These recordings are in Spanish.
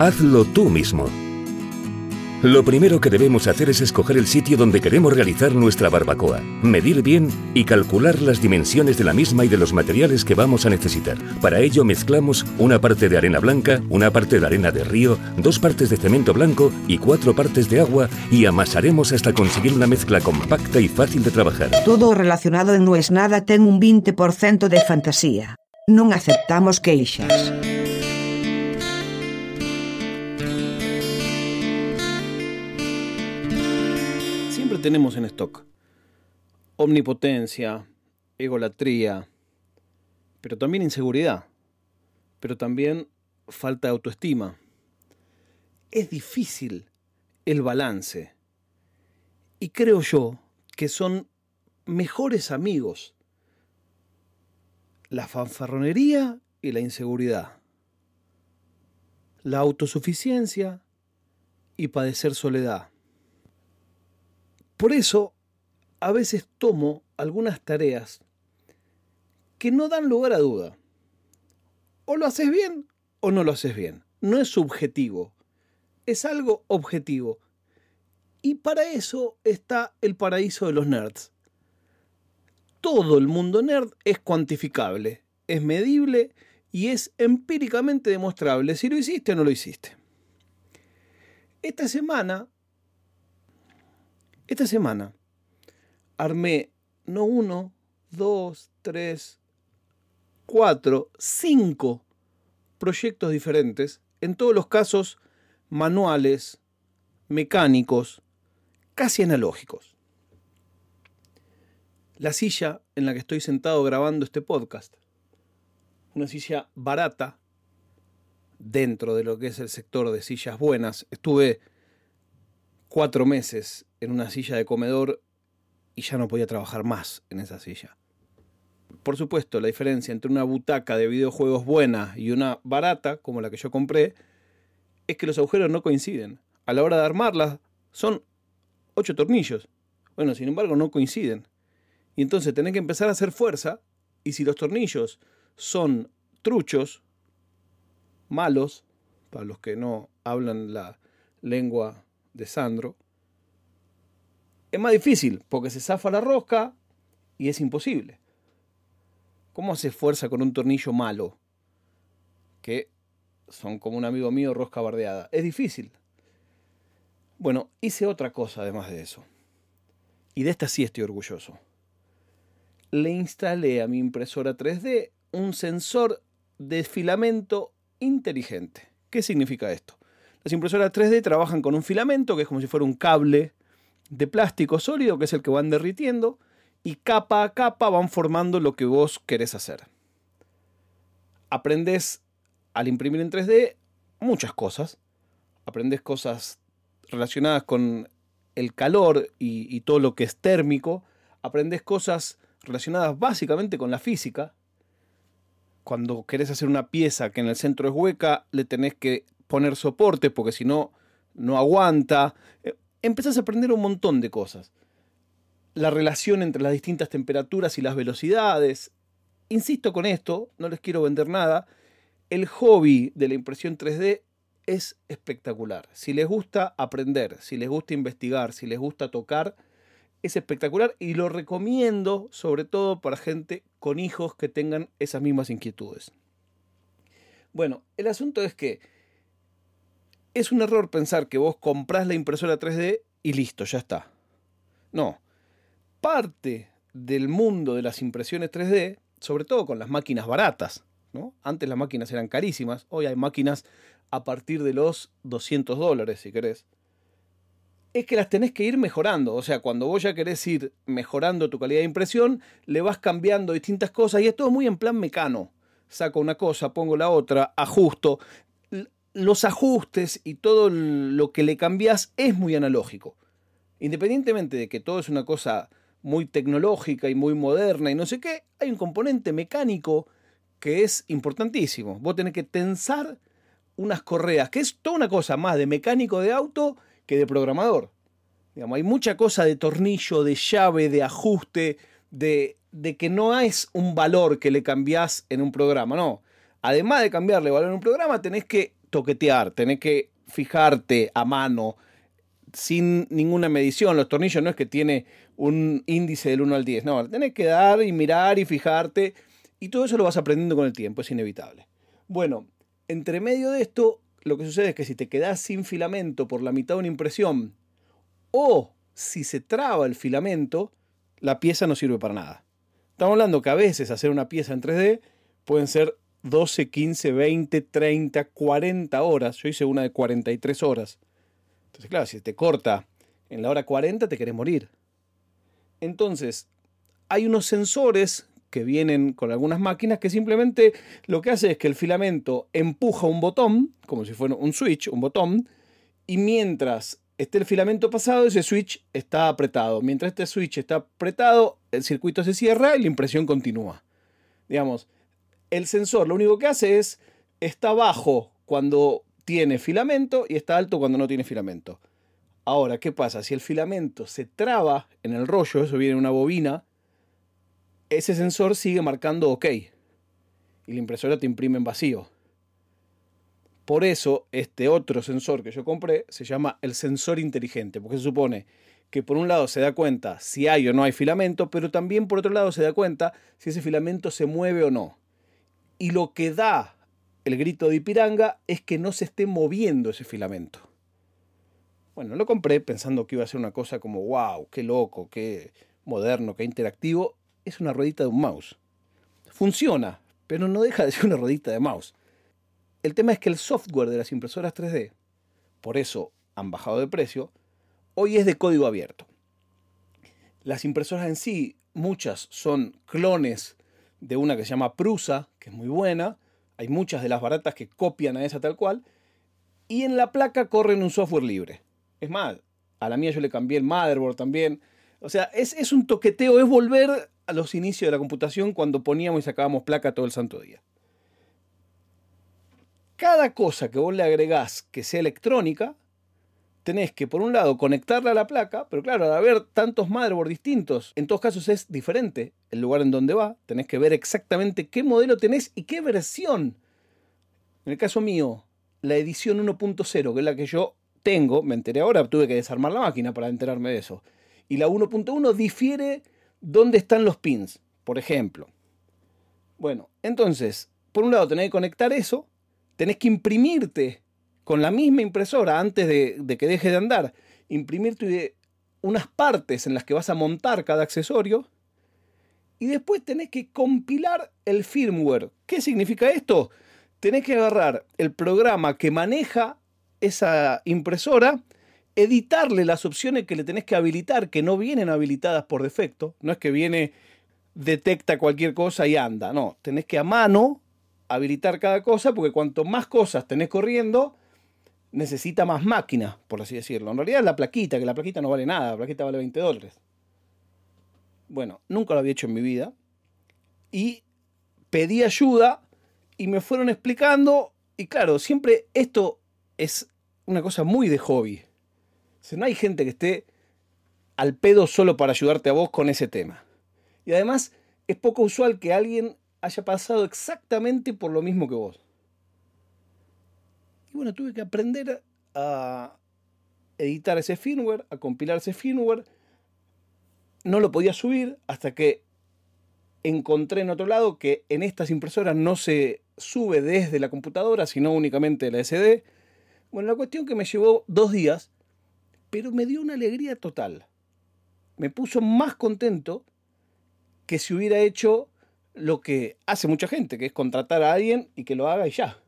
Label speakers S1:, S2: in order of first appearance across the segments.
S1: Hazlo tú mismo. Lo primero que debemos hacer es escoger el sitio donde queremos realizar nuestra barbacoa, medir bien y calcular las dimensiones de la misma y de los materiales que vamos a necesitar. Para ello mezclamos una parte de arena blanca, una parte de arena de río, dos partes de cemento blanco y cuatro partes de agua y amasaremos hasta conseguir una mezcla compacta y fácil de trabajar.
S2: Todo relacionado en No es Nada ten un 20% de fantasía. Non aceptamos queixas.
S3: Tenemos en stock omnipotencia, egolatría, pero también inseguridad, pero también falta de autoestima. Es difícil el balance y creo yo que son mejores amigos la fanfarronería y la inseguridad, la autosuficiencia y padecer soledad. Por eso, a veces tomo algunas tareas que no dan lugar a duda. O lo haces bien o no lo haces bien. No es subjetivo, es algo objetivo. Y para eso está el paraíso de los nerds. Todo el mundo nerd es cuantificable, es medible y es empíricamente demostrable si lo hiciste o no lo hiciste. Esta semana esta semana armé no uno, dos, tres, cuatro, cinco proyectos diferentes, en todos los casos manuales, mecánicos, casi analógicos. La silla en la que estoy sentado grabando este podcast, una silla barata dentro de lo que es el sector de sillas buenas. Estuve cuatro meses en una silla de comedor y ya no podía trabajar más en esa silla. Por supuesto, la diferencia entre una butaca de videojuegos buena y una barata, como la que yo compré, es que los agujeros no coinciden. A la hora de armarla son ocho tornillos. Bueno, sin embargo, no coinciden. Y entonces tenés que empezar a hacer fuerza, y si los tornillos son truchos, malos, para los que no hablan la lengua de Sandro, es más difícil porque se zafa la rosca y es imposible. ¿Cómo hace fuerza con un tornillo malo? Que son como un amigo mío, rosca bardeada. Es difícil. Bueno, hice otra cosa además de eso. Y de esta sí estoy orgulloso. Le instalé a mi impresora 3D un sensor de filamento inteligente. ¿Qué significa esto? Las impresoras 3D trabajan con un filamento que es como si fuera un cable de plástico sólido, que es el que van derritiendo, y capa a capa van formando lo que vos querés hacer. Aprendes al imprimir en 3D muchas cosas. Aprendes cosas relacionadas con el calor y, y todo lo que es térmico. Aprendes cosas relacionadas básicamente con la física. Cuando querés hacer una pieza que en el centro es hueca, le tenés que poner soporte porque si no, no aguanta. Eh, empezás a aprender un montón de cosas. La relación entre las distintas temperaturas y las velocidades. Insisto con esto, no les quiero vender nada. El hobby de la impresión 3D es espectacular. Si les gusta aprender, si les gusta investigar, si les gusta tocar, es espectacular y lo recomiendo sobre todo para gente con hijos que tengan esas mismas inquietudes. Bueno, el asunto es que es un error pensar que vos comprás la impresora 3D y listo, ya está. No. Parte del mundo de las impresiones 3D, sobre todo con las máquinas baratas, ¿no? Antes las máquinas eran carísimas, hoy hay máquinas a partir de los 200 dólares, si querés. Es que las tenés que ir mejorando. O sea, cuando vos ya querés ir mejorando tu calidad de impresión, le vas cambiando distintas cosas y es todo muy en plan mecano. Saco una cosa, pongo la otra, ajusto los ajustes y todo lo que le cambias es muy analógico. Independientemente de que todo es una cosa muy tecnológica y muy moderna y no sé qué, hay un componente mecánico que es importantísimo. Vos tenés que tensar unas correas, que es toda una cosa más de mecánico de auto que de programador. Digamos, hay mucha cosa de tornillo, de llave, de ajuste, de, de que no es un valor que le cambiás en un programa, no. Además de cambiarle valor en un programa, tenés que toquetear, tenés que fijarte a mano, sin ninguna medición. Los tornillos no es que tiene un índice del 1 al 10, no, tenés que dar y mirar y fijarte. Y todo eso lo vas aprendiendo con el tiempo, es inevitable. Bueno, entre medio de esto, lo que sucede es que si te quedas sin filamento por la mitad de una impresión, o si se traba el filamento, la pieza no sirve para nada. Estamos hablando que a veces hacer una pieza en 3D pueden ser 12, 15, 20, 30, 40 horas. Yo hice una de 43 horas. Entonces, claro, si te corta en la hora 40, te querés morir. Entonces, hay unos sensores que vienen con algunas máquinas que simplemente lo que hace es que el filamento empuja un botón, como si fuera un switch, un botón, y mientras esté el filamento pasado, ese switch está apretado. Mientras este switch está apretado, el circuito se cierra y la impresión continúa. Digamos, el sensor lo único que hace es, está bajo cuando tiene filamento y está alto cuando no tiene filamento. Ahora, ¿qué pasa? Si el filamento se traba en el rollo, eso viene en una bobina, ese sensor sigue marcando OK. Y la impresora te imprime en vacío. Por eso, este otro sensor que yo compré se llama el sensor inteligente, porque se supone que por un lado se da cuenta si hay o no hay filamento, pero también por otro lado se da cuenta si ese filamento se mueve o no. Y lo que da el grito de Ipiranga es que no se esté moviendo ese filamento. Bueno, lo compré pensando que iba a ser una cosa como, wow, qué loco, qué moderno, qué interactivo, es una ruedita de un mouse. Funciona, pero no deja de ser una ruedita de mouse. El tema es que el software de las impresoras 3D, por eso han bajado de precio, hoy es de código abierto. Las impresoras en sí, muchas son clones de una que se llama Prusa, que es muy buena. Hay muchas de las baratas que copian a esa tal cual. Y en la placa corren un software libre. Es más, a la mía yo le cambié el motherboard también. O sea, es, es un toqueteo, es volver a los inicios de la computación cuando poníamos y sacábamos placa todo el santo día. Cada cosa que vos le agregás que sea electrónica, tenés que, por un lado, conectarla a la placa, pero claro, al haber tantos motherboards distintos, en todos casos es diferente el lugar en donde va. Tenés que ver exactamente qué modelo tenés y qué versión. En el caso mío, la edición 1.0, que es la que yo tengo, me enteré ahora, tuve que desarmar la máquina para enterarme de eso. Y la 1.1 difiere dónde están los pins, por ejemplo. Bueno, entonces, por un lado tenés que conectar eso, tenés que imprimirte con la misma impresora antes de, que deje de andar, imprimirte unas partes en las que vas a montar cada accesorio y después tenés que compilar el firmware. ¿Qué significa esto? Tenés que agarrar el programa que maneja esa impresora editarle las opciones que le tenés que habilitar, que no vienen habilitadas por defecto. No es que viene, detecta cualquier cosa y anda. No, tenés que a mano habilitar cada cosa, porque cuanto más cosas tenés corriendo, necesita más máquina, por así decirlo. En realidad es la plaquita, que la plaquita no vale nada, la plaquita vale 20 dólares. Bueno, nunca lo había hecho en mi vida. Y pedí ayuda y me fueron explicando. Y claro, siempre esto es una cosa muy de hobby no hay gente que esté al pedo solo para ayudarte a vos con ese tema. Y además es poco usual que alguien haya pasado exactamente por lo mismo que vos. Y bueno, tuve que aprender a editar ese firmware, a compilar ese firmware. No lo podía subir hasta que encontré en otro lado que en estas impresoras no se sube desde la computadora, sino únicamente la SD. Bueno, la cuestión que me llevó dos días pero me dio una alegría total. Me puso más contento que si hubiera hecho lo que hace mucha gente, que es contratar a alguien y que lo haga y ya.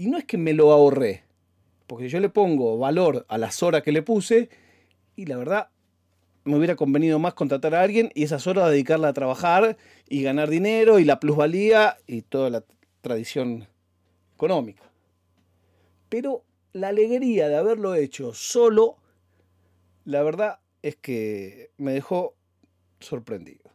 S3: Y no es que me lo ahorré, porque yo le pongo valor a las horas que le puse y la verdad me hubiera convenido más contratar a alguien y esas horas dedicarla a trabajar y ganar dinero y la plusvalía y toda la tradición económica. Pero la alegría de haberlo hecho solo, la verdad es que me dejó sorprendido.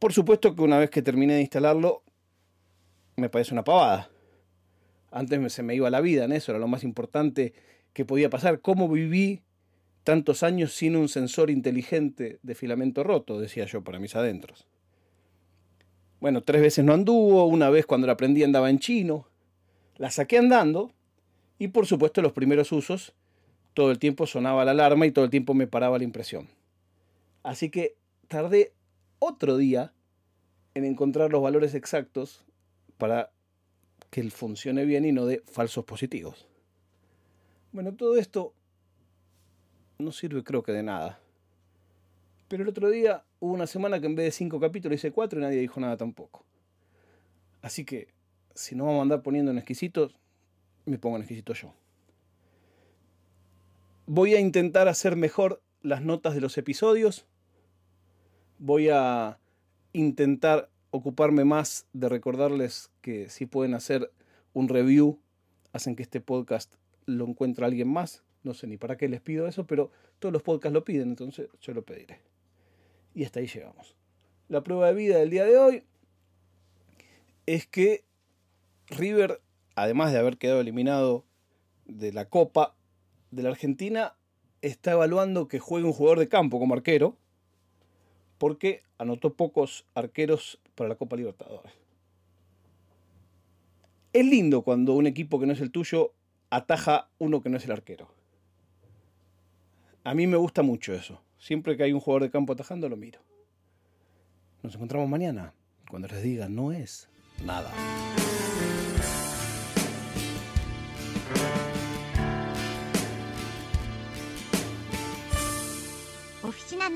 S3: Por supuesto que una vez que terminé de instalarlo, me parece una pavada. Antes se me iba la vida en eso, era lo más importante que podía pasar. ¿Cómo viví tantos años sin un sensor inteligente de filamento roto? Decía yo para mis adentros. Bueno, tres veces no anduvo, una vez cuando la aprendí andaba en chino. La saqué andando y por supuesto los primeros usos, todo el tiempo sonaba la alarma y todo el tiempo me paraba la impresión. Así que tardé otro día en encontrar los valores exactos para que él funcione bien y no dé falsos positivos. Bueno, todo esto no sirve creo que de nada. Pero el otro día hubo una semana que en vez de cinco capítulos hice cuatro y nadie dijo nada tampoco. Así que, si no vamos a andar poniendo en exquisitos, me pongo en exquisito yo. Voy a intentar hacer mejor las notas de los episodios. Voy a intentar ocuparme más de recordarles que si pueden hacer un review, hacen que este podcast lo encuentre alguien más. No sé ni para qué les pido eso, pero todos los podcasts lo piden, entonces yo lo pediré. Y hasta ahí llegamos. La prueba de vida del día de hoy es que River, además de haber quedado eliminado de la Copa de la Argentina, está evaluando que juegue un jugador de campo como arquero, porque anotó pocos arqueros para la Copa Libertadores. Es lindo cuando un equipo que no es el tuyo ataja uno que no es el arquero. A mí me gusta mucho eso. Siempre que hay un jugador de campo atajando, lo miro. Nos encontramos mañana, cuando les diga no es nada.
S4: Oficina